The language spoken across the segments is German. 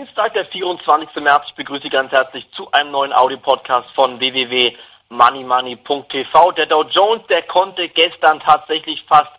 Dienstag, der 24. März. Ich begrüße Sie ganz herzlich zu einem neuen Audio-Podcast von www.moneymoney.tv. Der Dow Jones, der konnte gestern tatsächlich fast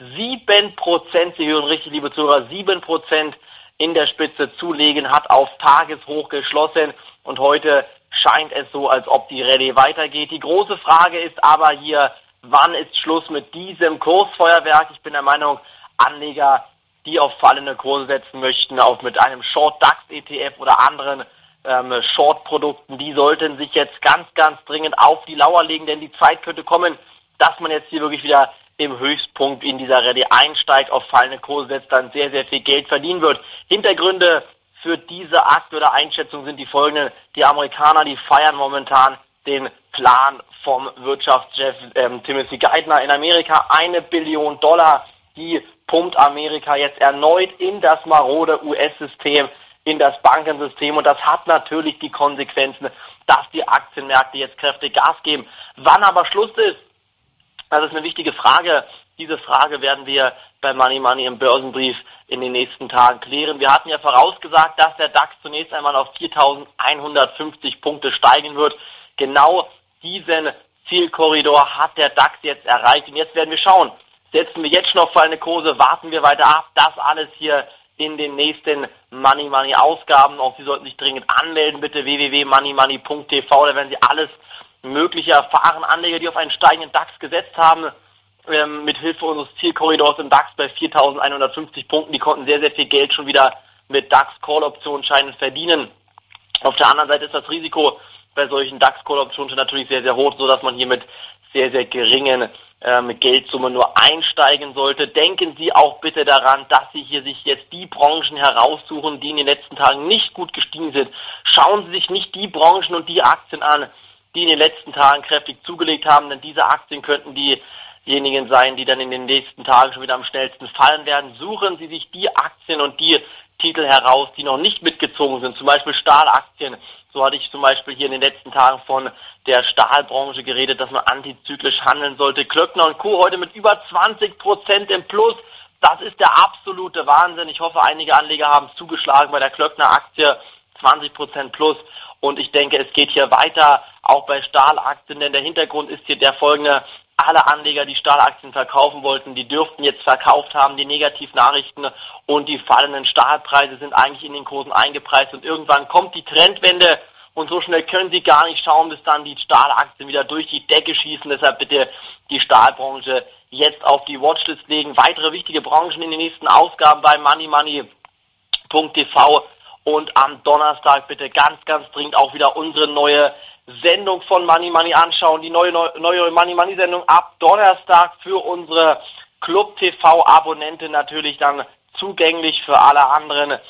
7%, Sie hören richtig, liebe Zuhörer, 7% in der Spitze zulegen, hat auf Tageshoch geschlossen und heute scheint es so, als ob die Rallye weitergeht. Die große Frage ist aber hier, wann ist Schluss mit diesem Kursfeuerwerk? Ich bin der Meinung, Anleger die auf fallende Kurse setzen möchten, auch mit einem Short DAX ETF oder anderen ähm, Short-Produkten, die sollten sich jetzt ganz, ganz dringend auf die Lauer legen, denn die Zeit könnte kommen, dass man jetzt hier wirklich wieder im Höchstpunkt in dieser Rallye einsteigt, auf fallende Kurse setzt, dann sehr, sehr viel Geld verdienen wird. Hintergründe für diese aktuelle Einschätzung sind die folgenden. Die Amerikaner, die feiern momentan den Plan vom Wirtschaftschef ähm, Timothy Geithner in Amerika. Eine Billion Dollar, die pumpt Amerika jetzt erneut in das marode US-System, in das Bankensystem und das hat natürlich die Konsequenzen, dass die Aktienmärkte jetzt kräftig Gas geben. Wann aber Schluss ist, das ist eine wichtige Frage. Diese Frage werden wir bei Money Money im Börsenbrief in den nächsten Tagen klären. Wir hatten ja vorausgesagt, dass der DAX zunächst einmal auf 4.150 Punkte steigen wird. Genau diesen Zielkorridor hat der DAX jetzt erreicht. Und jetzt werden wir schauen, setzen wir jetzt schon auf fallende Kurse, warten wir weiter ab. Das alles hier in den nächsten Money Money Ausgaben. Auch Sie sollten sich dringend anmelden, bitte www.moneymoney.tv, da werden Sie alles mögliche erfahren. Anleger, die auf einen steigenden DAX gesetzt haben, ähm, mit Hilfe unseres Zielkorridors im DAX bei 4.150 Punkten, die konnten sehr, sehr viel Geld schon wieder mit DAX-Call-Optionsscheinen verdienen. Auf der anderen Seite ist das Risiko bei solchen DAX-Call-Optionen natürlich sehr, sehr hoch, so dass man hier mit sehr, sehr geringen ähm, Geldsumme nur einsteigen sollte. Denken Sie auch bitte daran, dass Sie hier sich jetzt die Branchen heraussuchen, die in den letzten Tagen nicht gut gestiegen sind. Schauen Sie sich nicht die Branchen und die Aktien an, die in den letzten Tagen kräftig zugelegt haben, denn diese Aktien könnten diejenigen sein, die dann in den nächsten Tagen schon wieder am schnellsten fallen werden. Suchen Sie sich die Aktien und die Titel heraus, die noch nicht mitgezogen sind, zum Beispiel Stahlaktien. So hatte ich zum Beispiel hier in den letzten Tagen von der Stahlbranche geredet, dass man antizyklisch handeln sollte. Klöckner und Co. heute mit über 20 Prozent im Plus. Das ist der absolute Wahnsinn. Ich hoffe, einige Anleger haben zugeschlagen bei der Klöckner Aktie 20 Prozent plus. Und ich denke, es geht hier weiter, auch bei Stahlaktien, denn der Hintergrund ist hier der folgende alle Anleger, die Stahlaktien verkaufen wollten, die dürften jetzt verkauft haben. Die Negativnachrichten und die fallenden Stahlpreise sind eigentlich in den Kursen eingepreist und irgendwann kommt die Trendwende und so schnell können sie gar nicht schauen, bis dann die Stahlaktien wieder durch die Decke schießen. Deshalb bitte die Stahlbranche jetzt auf die Watchlist legen. Weitere wichtige Branchen in den nächsten Ausgaben bei moneymoney.tv und am Donnerstag bitte ganz, ganz dringend auch wieder unsere neue Sendung von Money Money anschauen. Die neue, neue Money Money Sendung ab Donnerstag für unsere Club TV Abonnenten natürlich dann zugänglich für alle anderen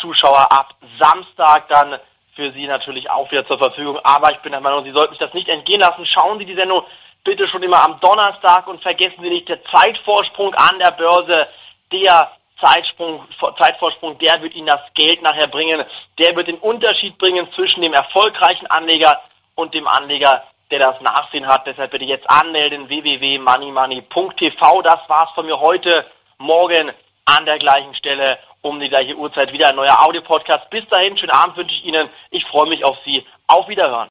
Zuschauer ab Samstag dann für Sie natürlich auch wieder zur Verfügung. Aber ich bin der Meinung, Sie sollten sich das nicht entgehen lassen. Schauen Sie die Sendung bitte schon immer am Donnerstag und vergessen Sie nicht, der Zeitvorsprung an der Börse, der Zeitsprung, Zeitvorsprung, der wird Ihnen das Geld nachher bringen. Der wird den Unterschied bringen zwischen dem erfolgreichen Anleger und dem Anleger, der das Nachsehen hat. Deshalb bitte jetzt anmelden www.moneymoney.tv. Das war's von mir heute. Morgen an der gleichen Stelle um die gleiche Uhrzeit wieder ein neuer Audio-Podcast. Bis dahin, schönen Abend wünsche ich Ihnen. Ich freue mich auf Sie. Auf Wiederhören.